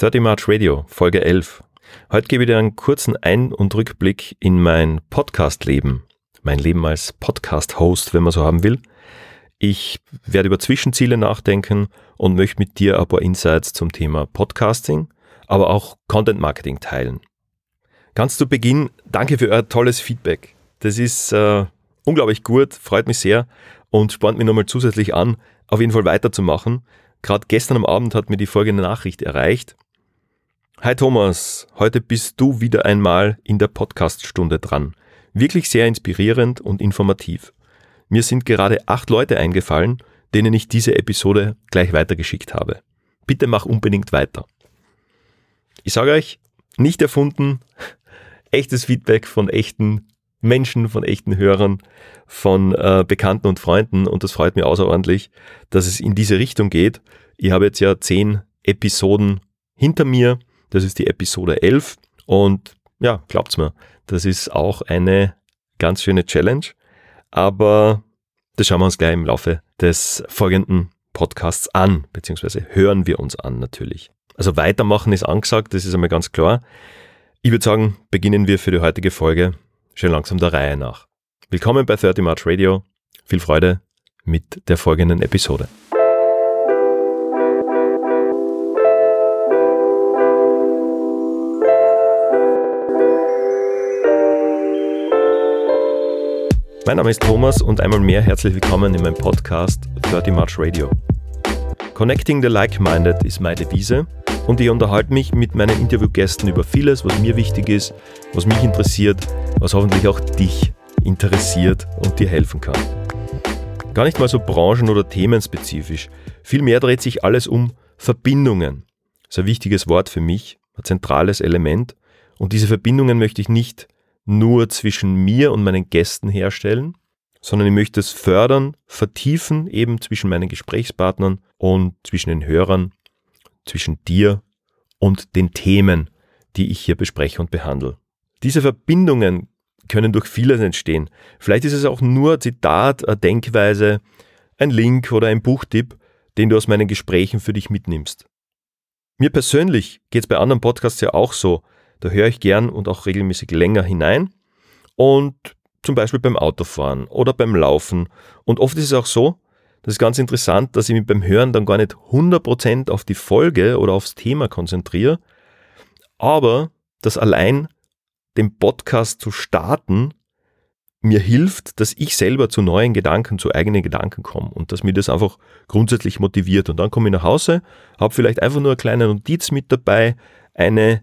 30 March Radio, Folge 11. Heute gebe ich dir einen kurzen Ein- und Rückblick in mein Podcast-Leben. Mein Leben als Podcast-Host, wenn man so haben will. Ich werde über Zwischenziele nachdenken und möchte mit dir ein paar Insights zum Thema Podcasting, aber auch Content Marketing teilen. Ganz zu Beginn, danke für euer tolles Feedback. Das ist äh, unglaublich gut, freut mich sehr und spornt mich nochmal zusätzlich an, auf jeden Fall weiterzumachen. Gerade gestern am Abend hat mir die folgende Nachricht erreicht. Hi Thomas, heute bist du wieder einmal in der Podcaststunde dran. Wirklich sehr inspirierend und informativ. Mir sind gerade acht Leute eingefallen, denen ich diese Episode gleich weitergeschickt habe. Bitte mach unbedingt weiter. Ich sage euch, nicht erfunden, echtes Feedback von echten Menschen, von echten Hörern, von äh, Bekannten und Freunden und das freut mich außerordentlich, dass es in diese Richtung geht. Ich habe jetzt ja zehn Episoden hinter mir das ist die Episode 11 und ja, glaubt's mir, das ist auch eine ganz schöne Challenge, aber das schauen wir uns gleich im Laufe des folgenden Podcasts an, beziehungsweise hören wir uns an natürlich. Also weitermachen ist angesagt, das ist einmal ganz klar. Ich würde sagen, beginnen wir für die heutige Folge schon langsam der Reihe nach. Willkommen bei 30 March Radio. Viel Freude mit der folgenden Episode. Mein Name ist Thomas und einmal mehr herzlich willkommen in meinem Podcast 30 March Radio. Connecting the Like-Minded ist meine Devise und ich unterhalte mich mit meinen Interviewgästen über vieles, was mir wichtig ist, was mich interessiert, was hoffentlich auch dich interessiert und dir helfen kann. Gar nicht mal so branchen- oder themenspezifisch. Vielmehr dreht sich alles um Verbindungen. Das ist ein wichtiges Wort für mich, ein zentrales Element. Und diese Verbindungen möchte ich nicht nur zwischen mir und meinen Gästen herstellen, sondern ich möchte es fördern, vertiefen, eben zwischen meinen Gesprächspartnern und zwischen den Hörern, zwischen dir und den Themen, die ich hier bespreche und behandle. Diese Verbindungen können durch vieles entstehen. Vielleicht ist es auch nur ein Zitat, eine Denkweise, ein Link oder ein Buchtipp, den du aus meinen Gesprächen für dich mitnimmst. Mir persönlich geht es bei anderen Podcasts ja auch so, da höre ich gern und auch regelmäßig länger hinein. Und zum Beispiel beim Autofahren oder beim Laufen. Und oft ist es auch so, das ist ganz interessant, dass ich mich beim Hören dann gar nicht 100% auf die Folge oder aufs Thema konzentriere, aber dass allein den Podcast zu starten mir hilft, dass ich selber zu neuen Gedanken, zu eigenen Gedanken komme und dass mir das einfach grundsätzlich motiviert. Und dann komme ich nach Hause, habe vielleicht einfach nur eine kleine Notiz mit dabei, eine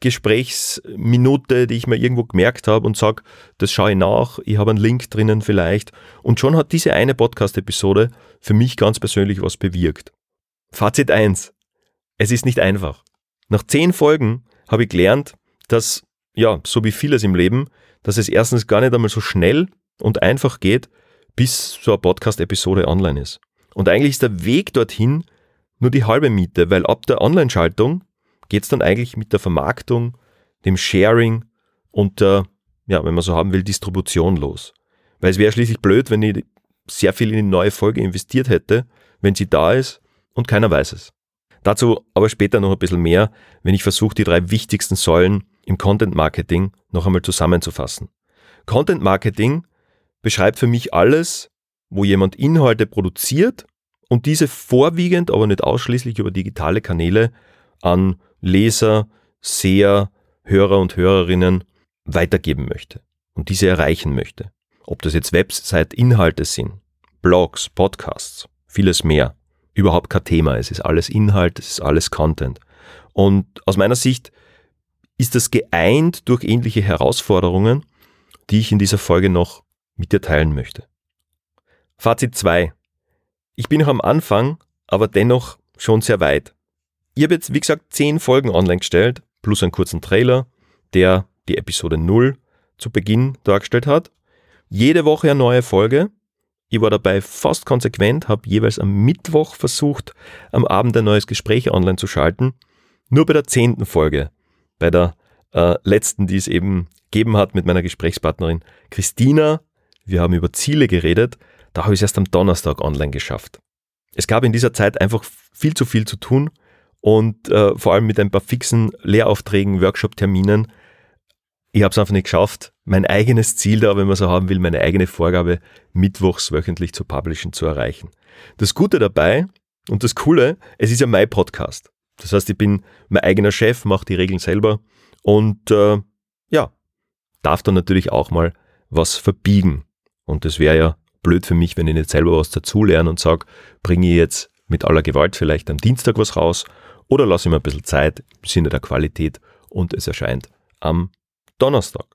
Gesprächsminute, die ich mir irgendwo gemerkt habe und sage, das schaue ich nach, ich habe einen Link drinnen vielleicht. Und schon hat diese eine Podcast-Episode für mich ganz persönlich was bewirkt. Fazit 1. Es ist nicht einfach. Nach zehn Folgen habe ich gelernt, dass, ja, so wie vieles im Leben, dass es erstens gar nicht einmal so schnell und einfach geht, bis so eine Podcast-Episode online ist. Und eigentlich ist der Weg dorthin nur die halbe Miete, weil ab der Online-Schaltung geht es dann eigentlich mit der Vermarktung, dem Sharing und der, ja, wenn man so haben will, Distribution los. Weil es wäre schließlich blöd, wenn ich sehr viel in die neue Folge investiert hätte, wenn sie da ist und keiner weiß es. Dazu aber später noch ein bisschen mehr, wenn ich versuche, die drei wichtigsten Säulen im Content Marketing noch einmal zusammenzufassen. Content Marketing beschreibt für mich alles, wo jemand Inhalte produziert und diese vorwiegend, aber nicht ausschließlich über digitale Kanäle an Leser, Seher, Hörer und Hörerinnen weitergeben möchte und diese erreichen möchte. Ob das jetzt Website-Inhalte sind, Blogs, Podcasts, vieles mehr. Überhaupt kein Thema. Es ist alles Inhalt, es ist alles Content. Und aus meiner Sicht ist das geeint durch ähnliche Herausforderungen, die ich in dieser Folge noch mit dir teilen möchte. Fazit 2. Ich bin noch am Anfang, aber dennoch schon sehr weit. Ich habe jetzt, wie gesagt, zehn Folgen online gestellt, plus einen kurzen Trailer, der die Episode 0 zu Beginn dargestellt hat. Jede Woche eine neue Folge. Ich war dabei fast konsequent, habe jeweils am Mittwoch versucht, am Abend ein neues Gespräch online zu schalten. Nur bei der zehnten Folge, bei der äh, letzten, die es eben gegeben hat mit meiner Gesprächspartnerin Christina, wir haben über Ziele geredet, da habe ich es erst am Donnerstag online geschafft. Es gab in dieser Zeit einfach viel zu viel zu tun und äh, vor allem mit ein paar fixen Lehraufträgen, Workshop-Terminen. Ich habe es einfach nicht geschafft, mein eigenes Ziel da, wenn man so haben will, meine eigene Vorgabe, mittwochs wöchentlich zu publishen, zu erreichen. Das Gute dabei und das Coole, es ist ja mein Podcast. Das heißt, ich bin mein eigener Chef, mache die Regeln selber und äh, ja, darf dann natürlich auch mal was verbiegen. Und das wäre ja blöd für mich, wenn ich nicht selber was dazulerne und sage, bringe ich jetzt mit aller Gewalt vielleicht am Dienstag was raus oder lasse ich mir ein bisschen Zeit im Sinne der Qualität und es erscheint am Donnerstag.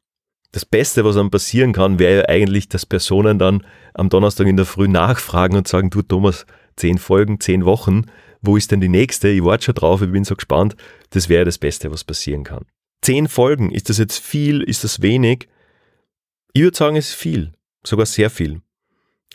Das Beste, was einem passieren kann, wäre ja eigentlich, dass Personen dann am Donnerstag in der Früh nachfragen und sagen, du Thomas, zehn Folgen, zehn Wochen, wo ist denn die nächste? Ich warte schon drauf, ich bin so gespannt. Das wäre das Beste, was passieren kann. Zehn Folgen, ist das jetzt viel, ist das wenig? Ich würde sagen, es ist viel, sogar sehr viel.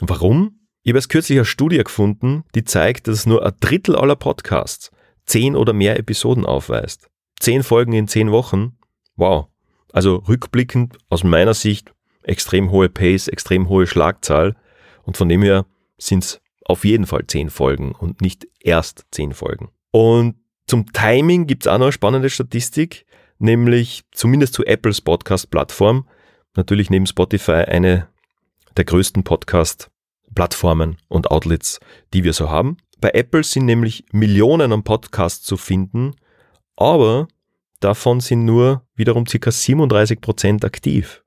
Warum? Ich habe erst kürzlich eine Studie gefunden, die zeigt, dass nur ein Drittel aller Podcasts zehn oder mehr Episoden aufweist. Zehn Folgen in zehn Wochen? Wow. Also rückblickend aus meiner Sicht extrem hohe Pace, extrem hohe Schlagzahl und von dem her sind es auf jeden Fall zehn Folgen und nicht erst zehn Folgen. Und zum Timing gibt es auch noch eine spannende Statistik, nämlich zumindest zu Apples Podcast-Plattform, natürlich neben Spotify eine der größten Podcast-Plattformen und Outlets, die wir so haben. Bei Apple sind nämlich Millionen an Podcasts zu finden, aber davon sind nur wiederum ca. 37 Prozent aktiv.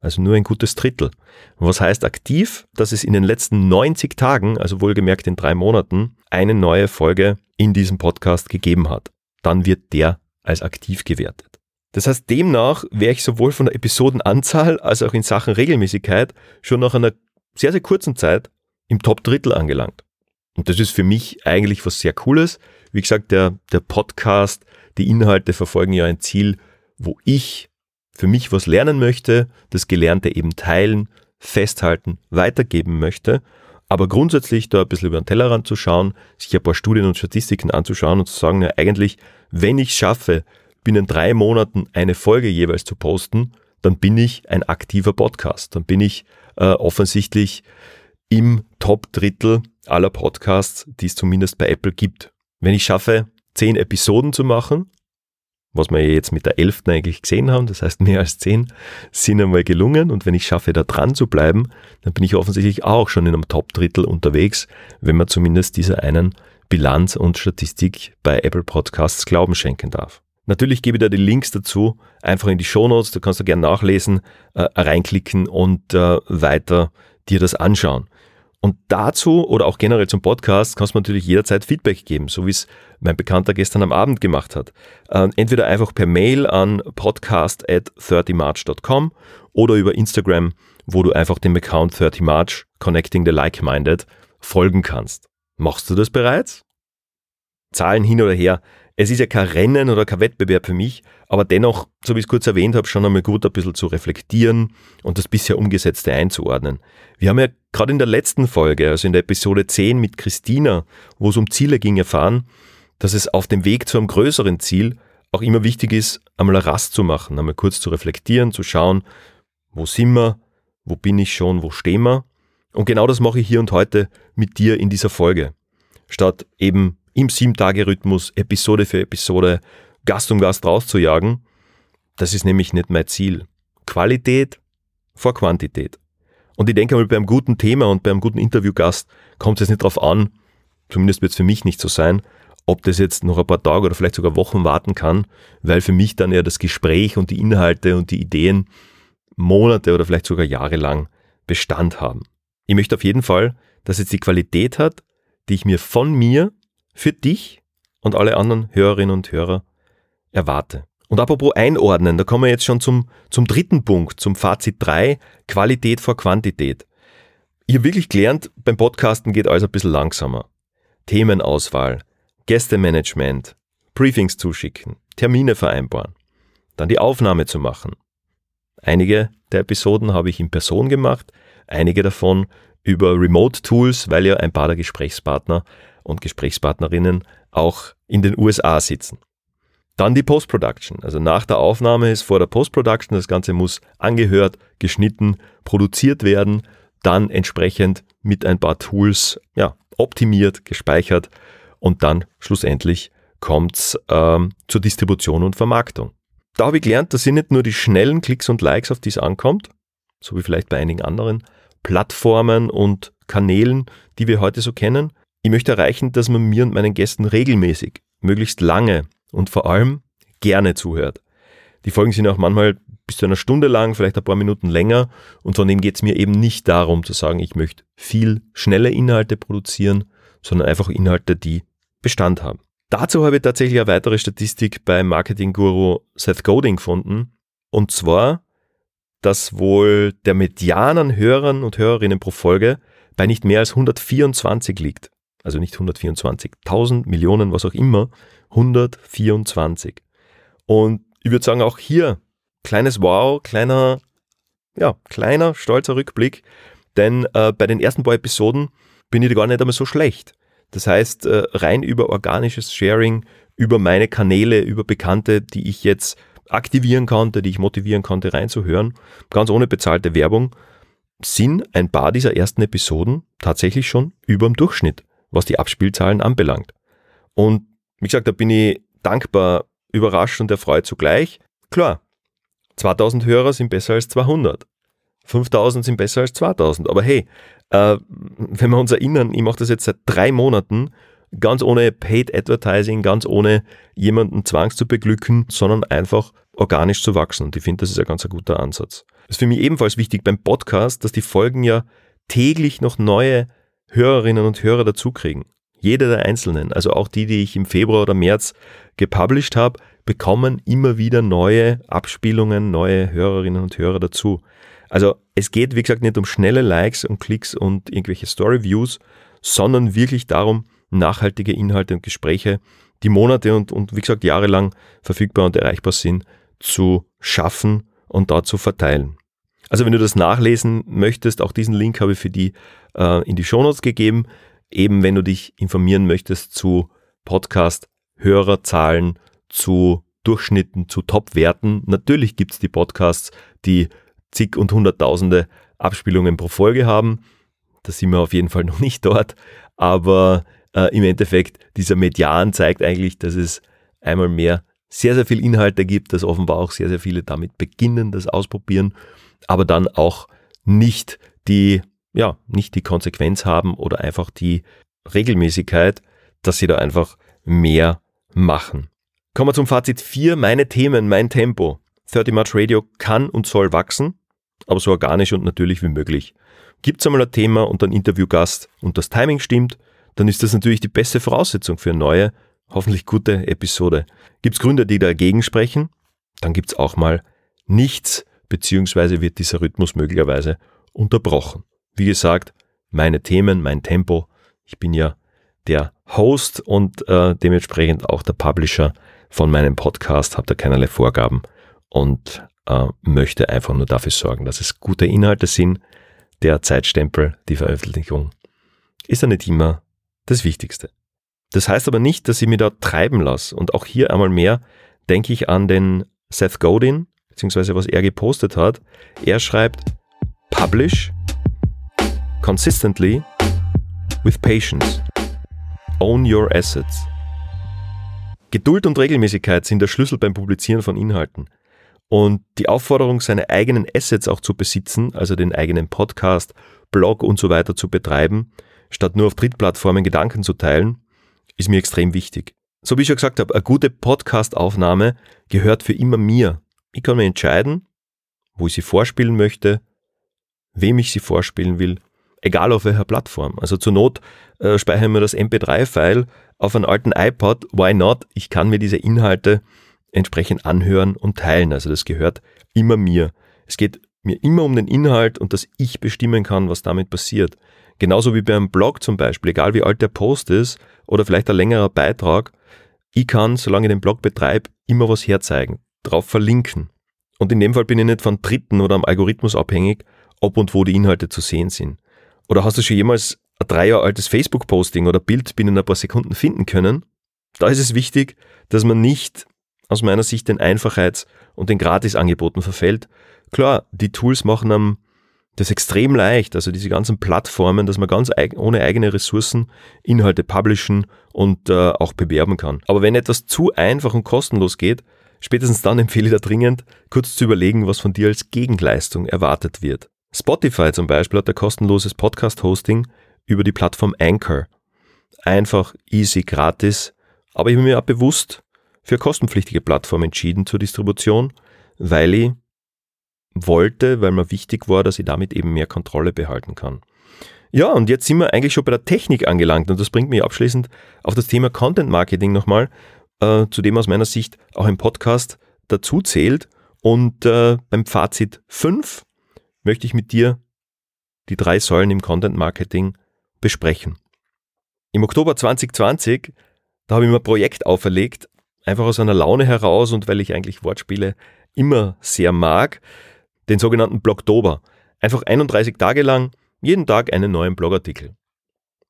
Also nur ein gutes Drittel. Was heißt aktiv? Dass es in den letzten 90 Tagen, also wohlgemerkt in drei Monaten, eine neue Folge in diesem Podcast gegeben hat. Dann wird der als aktiv gewertet. Das heißt, demnach wäre ich sowohl von der Episodenanzahl als auch in Sachen Regelmäßigkeit schon nach einer sehr, sehr kurzen Zeit im Top-Drittel angelangt. Und das ist für mich eigentlich was sehr Cooles. Wie gesagt, der, der Podcast, die Inhalte verfolgen ja ein Ziel, wo ich für mich was lernen möchte, das Gelernte eben teilen, festhalten, weitergeben möchte, aber grundsätzlich da ein bisschen über den Tellerrand zu schauen, sich ein paar Studien und Statistiken anzuschauen und zu sagen, ja eigentlich, wenn ich schaffe, binnen drei Monaten eine Folge jeweils zu posten, dann bin ich ein aktiver Podcast. Dann bin ich äh, offensichtlich im Top-Drittel aller Podcasts, die es zumindest bei Apple gibt. Wenn ich schaffe, zehn Episoden zu machen, was wir jetzt mit der elften eigentlich gesehen haben, das heißt mehr als zehn, sind einmal gelungen und wenn ich schaffe, da dran zu bleiben, dann bin ich offensichtlich auch schon in einem Top-Drittel unterwegs, wenn man zumindest dieser einen Bilanz und Statistik bei Apple Podcasts Glauben schenken darf. Natürlich gebe ich da die Links dazu, einfach in die Shownotes, da kannst du gerne nachlesen, äh, reinklicken und äh, weiter dir das anschauen. Und dazu oder auch generell zum Podcast kannst du natürlich jederzeit Feedback geben, so wie es mein Bekannter gestern am Abend gemacht hat. Äh, entweder einfach per Mail an podcast at 30march.com oder über Instagram, wo du einfach dem Account 30march Connecting the Like-Minded folgen kannst. Machst du das bereits? Zahlen hin oder her, es ist ja kein Rennen oder kein Wettbewerb für mich, aber dennoch, so wie ich es kurz erwähnt habe, schon einmal gut ein bisschen zu reflektieren und das bisher Umgesetzte einzuordnen. Wir haben ja gerade in der letzten Folge, also in der Episode 10 mit Christina, wo es um Ziele ging, erfahren, dass es auf dem Weg zu einem größeren Ziel auch immer wichtig ist, einmal eine Rast zu machen, einmal kurz zu reflektieren, zu schauen, wo sind wir, wo bin ich schon, wo stehen wir. Und genau das mache ich hier und heute mit dir in dieser Folge. Statt eben im Sieben-Tage-Rhythmus, Episode für Episode, Gast um Gast rauszujagen. Das ist nämlich nicht mein Ziel. Qualität vor Quantität. Und ich denke mal, bei einem guten Thema und bei einem guten Interviewgast kommt es nicht darauf an, zumindest wird es für mich nicht so sein, ob das jetzt noch ein paar Tage oder vielleicht sogar Wochen warten kann, weil für mich dann ja das Gespräch und die Inhalte und die Ideen Monate oder vielleicht sogar Jahre lang Bestand haben. Ich möchte auf jeden Fall, dass es die Qualität hat, die ich mir von mir für dich und alle anderen Hörerinnen und Hörer erwarte. Und apropos einordnen, da kommen wir jetzt schon zum, zum dritten Punkt, zum Fazit 3, Qualität vor Quantität. Habe wirklich gelernt, beim Podcasten geht alles ein bisschen langsamer. Themenauswahl, Gästemanagement, Briefings zuschicken, Termine vereinbaren, dann die Aufnahme zu machen. Einige der Episoden habe ich in Person gemacht, einige davon über Remote Tools, weil ja ein paar der Gesprächspartner und Gesprächspartnerinnen auch in den USA sitzen. Dann die Post-Production. Also nach der Aufnahme ist vor der Post-Production, das Ganze muss angehört, geschnitten, produziert werden, dann entsprechend mit ein paar Tools ja, optimiert, gespeichert und dann schlussendlich kommt es ähm, zur Distribution und Vermarktung. Da habe ich gelernt, das sind nicht nur die schnellen Klicks und Likes, auf die es ankommt, so wie vielleicht bei einigen anderen Plattformen und Kanälen, die wir heute so kennen. Ich möchte erreichen, dass man mir und meinen Gästen regelmäßig, möglichst lange und vor allem gerne zuhört. Die Folgen sind auch manchmal bis zu einer Stunde lang, vielleicht ein paar Minuten länger. Und von dem geht es mir eben nicht darum zu sagen, ich möchte viel schnelle Inhalte produzieren, sondern einfach Inhalte, die Bestand haben. Dazu habe ich tatsächlich eine weitere Statistik beim Marketing-Guru Seth Godin gefunden. Und zwar, dass wohl der Median an Hörern und Hörerinnen pro Folge bei nicht mehr als 124 liegt. Also nicht 124.000 Millionen, was auch immer, 124. Und ich würde sagen, auch hier kleines Wow, kleiner, ja, kleiner, stolzer Rückblick, denn äh, bei den ersten paar Episoden bin ich gar nicht einmal so schlecht. Das heißt, äh, rein über organisches Sharing, über meine Kanäle, über Bekannte, die ich jetzt aktivieren konnte, die ich motivieren konnte, reinzuhören, ganz ohne bezahlte Werbung, sind ein paar dieser ersten Episoden tatsächlich schon über dem Durchschnitt, was die Abspielzahlen anbelangt. Und wie gesagt, da bin ich dankbar, überrascht und erfreut zugleich. Klar, 2000 Hörer sind besser als 200. 5000 sind besser als 2000. Aber hey, äh, wenn wir uns erinnern, ich mache das jetzt seit drei Monaten, ganz ohne Paid Advertising, ganz ohne jemanden zwangs zu beglücken, sondern einfach organisch zu wachsen. Und ich finde, das ist ein ganz guter Ansatz. Das ist für mich ebenfalls wichtig beim Podcast, dass die Folgen ja täglich noch neue Hörerinnen und Hörer dazukriegen. Jeder der Einzelnen, also auch die, die ich im Februar oder März gepublished habe, bekommen immer wieder neue Abspielungen, neue Hörerinnen und Hörer dazu. Also es geht, wie gesagt, nicht um schnelle Likes und Klicks und irgendwelche Story-Views, sondern wirklich darum, nachhaltige Inhalte und Gespräche, die Monate und, und wie gesagt jahrelang verfügbar und erreichbar sind, zu schaffen und dort zu verteilen. Also wenn du das nachlesen möchtest, auch diesen Link habe ich für die äh, in die Shownotes gegeben. Eben wenn du dich informieren möchtest zu Podcast-Hörerzahlen, zu Durchschnitten, zu Top-Werten. Natürlich gibt es die Podcasts, die zig und hunderttausende Abspielungen pro Folge haben. Da sind wir auf jeden Fall noch nicht dort. Aber äh, im Endeffekt, dieser Median zeigt eigentlich, dass es einmal mehr sehr, sehr viel Inhalte gibt, dass offenbar auch sehr, sehr viele damit beginnen, das ausprobieren, aber dann auch nicht die, ja, nicht die Konsequenz haben oder einfach die Regelmäßigkeit, dass sie da einfach mehr machen. Kommen wir zum Fazit 4. Meine Themen, mein Tempo. 30 March Radio kann und soll wachsen, aber so organisch und natürlich wie möglich. Gibt es einmal ein Thema und einen Interviewgast und das Timing stimmt, dann ist das natürlich die beste Voraussetzung für eine neue, hoffentlich gute Episode. Gibt es Gründe, die dagegen sprechen, dann gibt es auch mal nichts, beziehungsweise wird dieser Rhythmus möglicherweise unterbrochen. Wie gesagt, meine Themen, mein Tempo. Ich bin ja der Host und äh, dementsprechend auch der Publisher von meinem Podcast, habe da keinerlei Vorgaben und äh, möchte einfach nur dafür sorgen, dass es gute Inhalte sind. Der Zeitstempel, die Veröffentlichung, ist ja nicht immer das Wichtigste. Das heißt aber nicht, dass ich mich da treiben lasse. Und auch hier einmal mehr denke ich an den Seth Godin, beziehungsweise was er gepostet hat. Er schreibt, Publish consistently with patience. Own your assets. Geduld und Regelmäßigkeit sind der Schlüssel beim Publizieren von Inhalten. Und die Aufforderung, seine eigenen Assets auch zu besitzen, also den eigenen Podcast, Blog und so weiter zu betreiben, statt nur auf Drittplattformen Gedanken zu teilen, ist mir extrem wichtig. So wie ich schon gesagt habe, eine gute Podcast-Aufnahme gehört für immer mir. Ich kann mir entscheiden, wo ich sie vorspielen möchte, wem ich sie vorspielen will, egal auf welcher Plattform. Also zur Not äh, speichere mir das MP3-File auf einem alten iPod, why not? Ich kann mir diese Inhalte entsprechend anhören und teilen. Also das gehört immer mir. Es geht mir immer um den Inhalt und dass ich bestimmen kann, was damit passiert. Genauso wie beim Blog zum Beispiel, egal wie alt der Post ist oder vielleicht ein längerer Beitrag, ich kann, solange ich den Blog betreibe, immer was herzeigen, drauf verlinken. Und in dem Fall bin ich nicht von Dritten oder am Algorithmus abhängig, ob und wo die Inhalte zu sehen sind. Oder hast du schon jemals ein drei Jahre altes Facebook-Posting oder Bild binnen ein paar Sekunden finden können? Da ist es wichtig, dass man nicht aus meiner Sicht den Einfachheits- und den Gratisangeboten verfällt. Klar, die Tools machen am Das ist extrem leicht, also diese ganzen Plattformen, dass man ganz ohne eigene Ressourcen Inhalte publishen und äh, auch bewerben kann. Aber wenn etwas zu einfach und kostenlos geht, spätestens dann empfehle ich da dringend, kurz zu überlegen, was von dir als Gegenleistung erwartet wird. Spotify zum Beispiel hat ein kostenloses Podcast-Hosting über die Plattform Anchor. Einfach, easy, gratis. Aber ich habe mir auch bewusst für kostenpflichtige Plattformen entschieden zur Distribution, weil ich wollte, weil mir wichtig war, dass ich damit eben mehr Kontrolle behalten kann. Ja, und jetzt sind wir eigentlich schon bei der Technik angelangt und das bringt mich abschließend auf das Thema Content Marketing nochmal, äh, zu dem aus meiner Sicht auch ein Podcast dazu zählt. Und äh, beim Fazit 5 möchte ich mit dir die drei Säulen im Content Marketing besprechen. Im Oktober 2020, da habe ich mir ein Projekt auferlegt, einfach aus einer Laune heraus und weil ich eigentlich Wortspiele immer sehr mag, den sogenannten Blogtober. Einfach 31 Tage lang, jeden Tag einen neuen Blogartikel.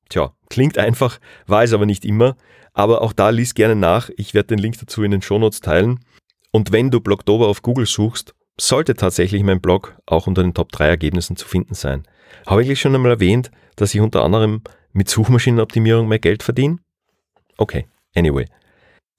Tja, klingt einfach, war es aber nicht immer, aber auch da lies gerne nach, ich werde den Link dazu in den Shownotes teilen. Und wenn du Blogtober auf Google suchst, sollte tatsächlich mein Blog auch unter den Top 3 Ergebnissen zu finden sein. Habe ich schon einmal erwähnt, dass ich unter anderem mit Suchmaschinenoptimierung mehr Geld verdiene? Okay, anyway.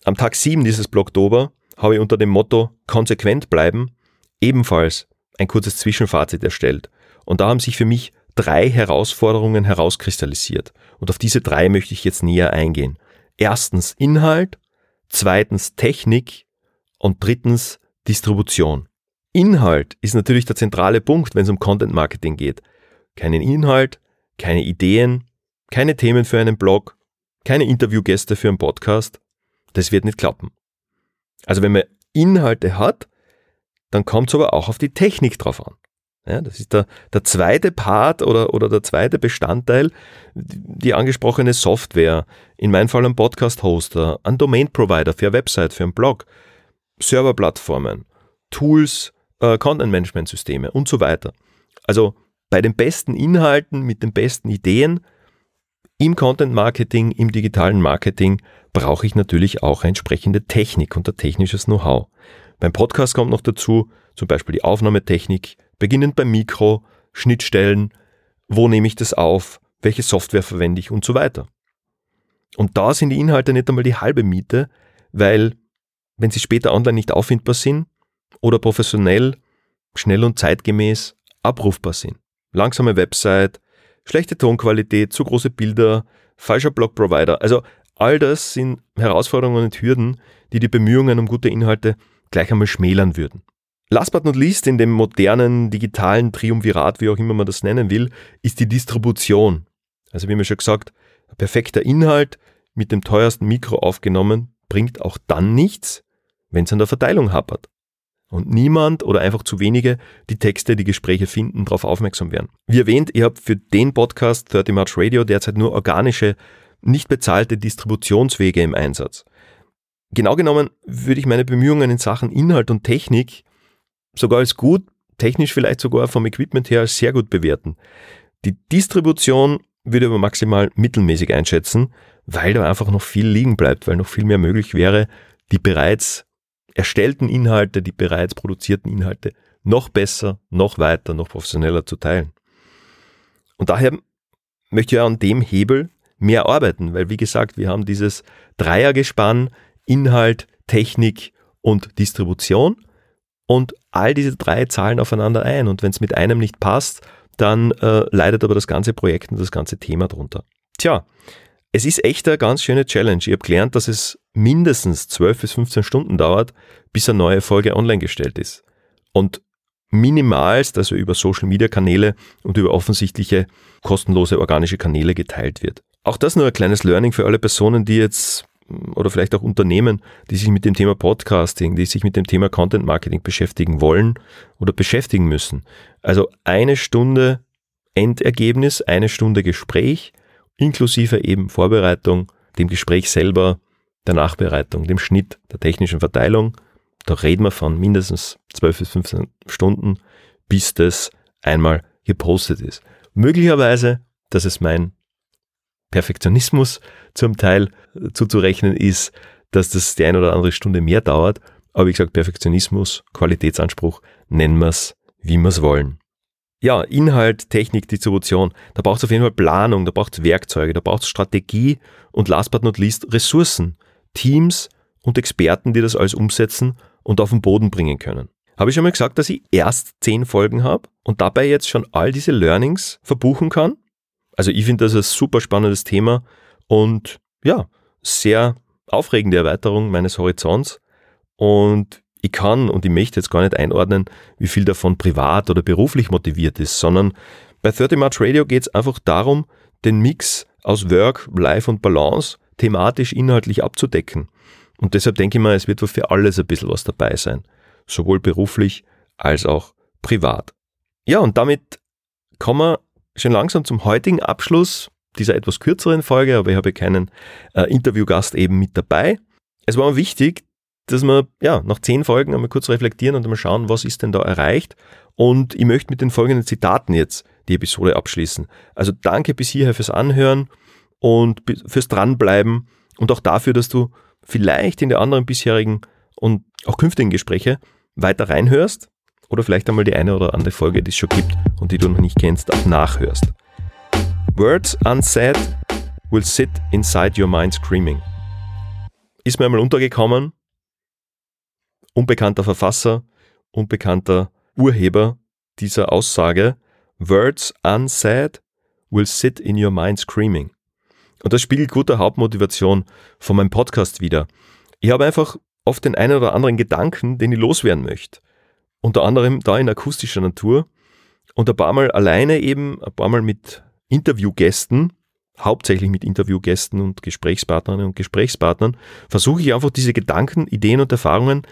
Am Tag 7 dieses Blogtober habe ich unter dem Motto konsequent bleiben ebenfalls ein kurzes Zwischenfazit erstellt. Und da haben sich für mich drei Herausforderungen herauskristallisiert. Und auf diese drei möchte ich jetzt näher eingehen. Erstens Inhalt, zweitens Technik und drittens Distribution. Inhalt ist natürlich der zentrale Punkt, wenn es um Content Marketing geht. Keinen Inhalt, keine Ideen, keine Themen für einen Blog, keine Interviewgäste für einen Podcast. Das wird nicht klappen. Also wenn man Inhalte hat, dann kommt es aber auch auf die Technik drauf an. Ja, das ist der, der zweite Part oder, oder der zweite Bestandteil, die angesprochene Software, in meinem Fall ein Podcast-Hoster, ein Domain-Provider für eine Website, für einen Blog, Serverplattformen, Tools, äh, Content-Management-Systeme und so weiter. Also bei den besten Inhalten mit den besten Ideen im Content-Marketing, im digitalen Marketing brauche ich natürlich auch entsprechende Technik und ein technisches Know-how. Beim Podcast kommt noch dazu zum Beispiel die Aufnahmetechnik, beginnend beim Mikro, Schnittstellen, wo nehme ich das auf, welche Software verwende ich und so weiter. Und da sind die Inhalte nicht einmal die halbe Miete, weil wenn sie später online nicht auffindbar sind oder professionell, schnell und zeitgemäß abrufbar sind. Langsame Website, schlechte Tonqualität, zu große Bilder, falscher Blog-Provider. Also all das sind Herausforderungen und Hürden, die die Bemühungen um gute Inhalte gleich einmal schmälern würden. Last but not least in dem modernen digitalen Triumvirat, wie auch immer man das nennen will, ist die Distribution. Also wie mir schon gesagt, perfekter Inhalt mit dem teuersten Mikro aufgenommen bringt auch dann nichts, wenn es an der Verteilung hapert. Und niemand oder einfach zu wenige, die Texte, die Gespräche finden, darauf aufmerksam werden. Wie erwähnt, ihr habt für den Podcast 30 March Radio derzeit nur organische, nicht bezahlte Distributionswege im Einsatz. Genau genommen würde ich meine Bemühungen in Sachen Inhalt und Technik sogar als gut, technisch vielleicht sogar vom Equipment her als sehr gut bewerten. Die Distribution würde aber maximal mittelmäßig einschätzen, weil da einfach noch viel liegen bleibt, weil noch viel mehr möglich wäre, die bereits erstellten Inhalte, die bereits produzierten Inhalte noch besser, noch weiter, noch professioneller zu teilen. Und daher möchte ich an dem Hebel mehr arbeiten, weil wie gesagt, wir haben dieses Dreiergespann, Inhalt, Technik und Distribution. Und all diese drei zahlen aufeinander ein. Und wenn es mit einem nicht passt, dann äh, leidet aber das ganze Projekt und das ganze Thema drunter. Tja, es ist echt eine ganz schöne Challenge. Ich habe gelernt, dass es mindestens 12 bis 15 Stunden dauert, bis eine neue Folge online gestellt ist. Und minimalst, also über Social Media Kanäle und über offensichtliche kostenlose organische Kanäle geteilt wird. Auch das nur ein kleines Learning für alle Personen, die jetzt oder vielleicht auch Unternehmen, die sich mit dem Thema Podcasting, die sich mit dem Thema Content Marketing beschäftigen wollen oder beschäftigen müssen. Also eine Stunde Endergebnis, eine Stunde Gespräch, inklusive eben Vorbereitung, dem Gespräch selber, der Nachbereitung, dem Schnitt, der technischen Verteilung. Da reden wir von mindestens 12 bis 15 Stunden, bis das einmal gepostet ist. Möglicherweise, das ist mein Perfektionismus zum Teil zuzurechnen ist, dass das die eine oder andere Stunde mehr dauert. Aber wie gesagt, Perfektionismus, Qualitätsanspruch, nennen wir es, wie wir es wollen. ja, Inhalt, Technik, Distribution, da braucht es auf jeden Fall Planung, da braucht es Werkzeuge, da braucht es Strategie und last but not least Ressourcen, Teams und Experten, die das alles umsetzen und auf den Boden bringen können. Habe ich schon mal gesagt, dass ich erst zehn Folgen habe und dabei jetzt schon all diese Learnings verbuchen kann? Also ich finde das ein super spannendes Thema und ja, sehr aufregende Erweiterung meines Horizonts und ich kann und ich möchte jetzt gar nicht einordnen, wie viel davon privat oder beruflich motiviert ist, sondern bei 30 March Radio geht es einfach darum, den Mix aus Work, Life und Balance thematisch inhaltlich abzudecken. Und deshalb denke ich mal, es wird für alles ein bisschen was dabei sein. Sowohl beruflich als auch privat. Ja, und damit kommen wir schon langsam zum heutigen Abschluss dieser etwas kürzeren Folge, aber ich habe keinen äh, Interviewgast eben mit dabei. Es war mir wichtig, dass wir ja, nach zehn Folgen einmal kurz reflektieren und einmal schauen, was ist denn da erreicht. Und ich möchte mit den folgenden Zitaten jetzt die Episode abschließen. Also danke bis hierher fürs Anhören und fürs Dranbleiben und auch dafür, dass du vielleicht in die anderen bisherigen und auch künftigen Gespräche weiter reinhörst oder vielleicht einmal die eine oder andere Folge, die es schon gibt und die du noch nicht kennst, auch nachhörst. Words unsaid will sit inside your mind screaming. Ist mir einmal untergekommen, unbekannter Verfasser, unbekannter Urheber dieser Aussage, Words unsaid will sit in your mind screaming. Und das spiegelt gute Hauptmotivation von meinem Podcast wieder. Ich habe einfach oft den einen oder anderen Gedanken, den ich loswerden möchte. Unter anderem da in akustischer Natur und ein paar Mal alleine eben, ein paar Mal mit Interviewgästen, hauptsächlich mit Interviewgästen und Gesprächspartnerinnen und Gesprächspartnern, versuche ich einfach diese Gedanken, Ideen und Erfahrungen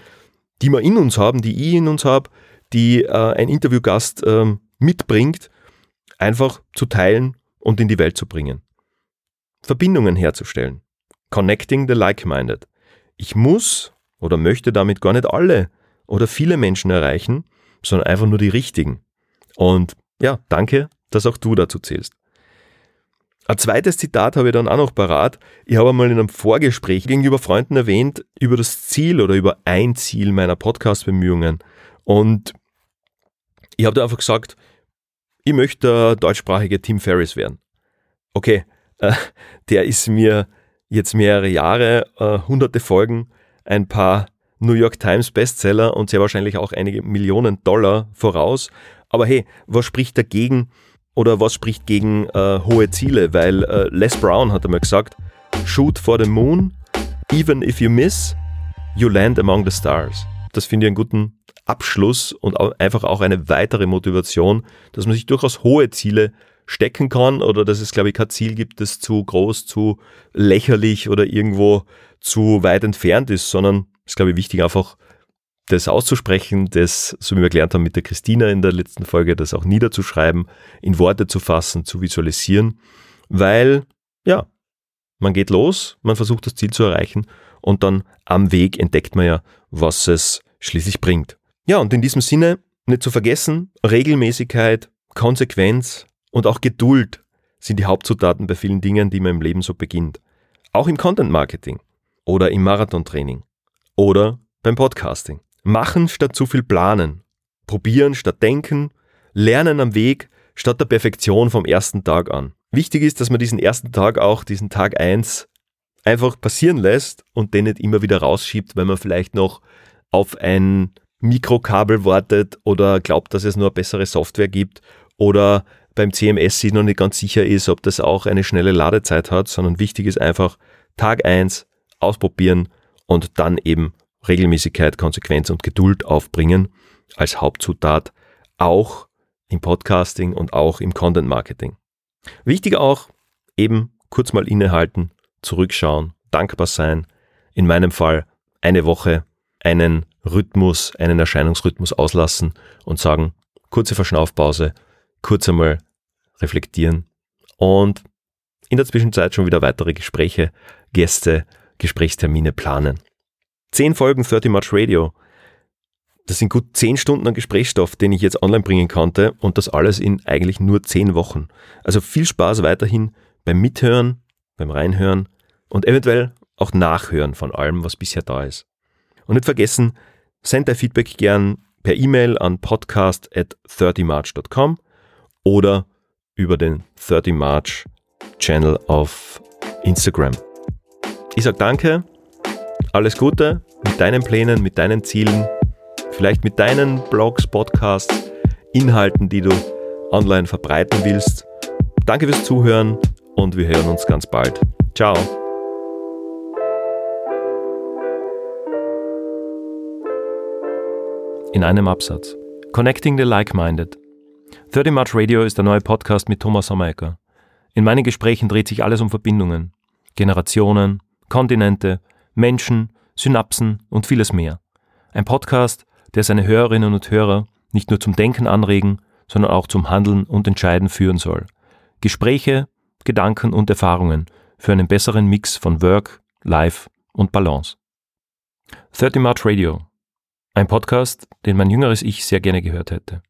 die wir in uns haben, die ich in uns habe, die äh, ein Interviewgast äh, mitbringt, einfach zu teilen und in die Welt zu bringen. Verbindungen herzustellen. Connecting the like-minded. Ich muss oder möchte damit gar nicht alle oder viele Menschen erreichen, sondern einfach nur die richtigen. Und ja, danke, dass auch du dazu zählst. Ein zweites Zitat habe ich dann auch noch parat. Ich habe einmal in einem Vorgespräch gegenüber Freunden erwähnt über das Ziel oder über ein Ziel meiner Podcast-Bemühungen. Und ich habe da einfach gesagt, ich möchte der deutschsprachige Tim Ferriss werden. Okay, äh, der ist mir jetzt mehrere Jahre, äh, hunderte Folgen, ein paar New York Times Bestseller und sehr wahrscheinlich auch einige Millionen Dollar voraus. Aber hey, was spricht dagegen, oder was spricht gegen äh, hohe Ziele? Weil äh, Les Brown hat einmal gesagt, shoot for the moon, even if you miss, you land among the stars. Das finde ich einen guten Abschluss und auch einfach auch eine weitere Motivation, dass man sich durchaus hohe Ziele stecken kann oder dass es, glaube ich, kein Ziel gibt, das zu groß, zu lächerlich oder irgendwo zu weit entfernt ist, sondern es ist, glaube ich, wichtig, einfach das auszusprechen, das, so wie wir gelernt haben mit der Christina in der letzten Folge, das auch niederzuschreiben, in Worte zu fassen, zu visualisieren, weil, ja, man geht los, man versucht das Ziel zu erreichen und dann am Weg entdeckt man ja, was es schließlich bringt. Ja, und in diesem Sinne, nicht zu vergessen, Regelmäßigkeit, Konsequenz und auch Geduld sind die Hauptzutaten bei vielen Dingen, die man im Leben so beginnt. Auch im Content Marketing oder im Marathontraining oder beim Podcasting. Machen statt zu viel planen. Probieren statt denken. Lernen am Weg statt der Perfektion vom ersten Tag an. Wichtig ist, dass man diesen ersten Tag auch, diesen Tag 1, einfach passieren lässt und den nicht immer wieder rausschiebt, weil man vielleicht noch auf ein Mikrokabel wartet oder glaubt, dass es nur bessere Software gibt oder beim CMS sich noch nicht ganz sicher ist, ob das auch eine schnelle Ladezeit hat, sondern wichtig ist einfach Tag 1 ausprobieren und dann eben Regelmäßigkeit, Konsequenz und Geduld aufbringen als Hauptzutat, auch im Podcasting und auch im Content Marketing. Wichtig auch, eben kurz mal innehalten, zurückschauen, dankbar sein. In meinem Fall eine Woche einen Rhythmus, einen Erscheinungsrhythmus auslassen und sagen, kurze Verschnaufpause, kurz einmal reflektieren und in der Zwischenzeit schon wieder weitere Gespräche, Gäste, Gesprächstermine planen. Zehn Folgen 30 March Radio. Das sind gut zehn Stunden an Gesprächsstoff, den ich jetzt online bringen konnte und das alles in eigentlich nur zehn Wochen. Also viel Spaß weiterhin beim Mithören, beim Reinhören und eventuell auch Nachhören von allem, was bisher da ist. Und nicht vergessen, send dein Feedback gern per E-Mail an podcast at 30march.com oder über den 30 March Channel auf Instagram. Ich sage danke, alles Gute mit deinen Plänen, mit deinen Zielen, vielleicht mit deinen Blogs, Podcasts, Inhalten, die du online verbreiten willst. Danke fürs Zuhören und wir hören uns ganz bald. Ciao. In einem Absatz. Connecting the Like-Minded. 30 March Radio ist der neue Podcast mit Thomas Sommerecker. In meinen Gesprächen dreht sich alles um Verbindungen. Generationen, Kontinente, Menschen, Synapsen und vieles mehr. Ein Podcast, der seine Hörerinnen und Hörer nicht nur zum Denken anregen, sondern auch zum Handeln und Entscheiden führen soll. Gespräche, Gedanken und Erfahrungen für einen besseren Mix von Work, Life und Balance. 30 March Radio. Ein Podcast, den mein jüngeres Ich sehr gerne gehört hätte.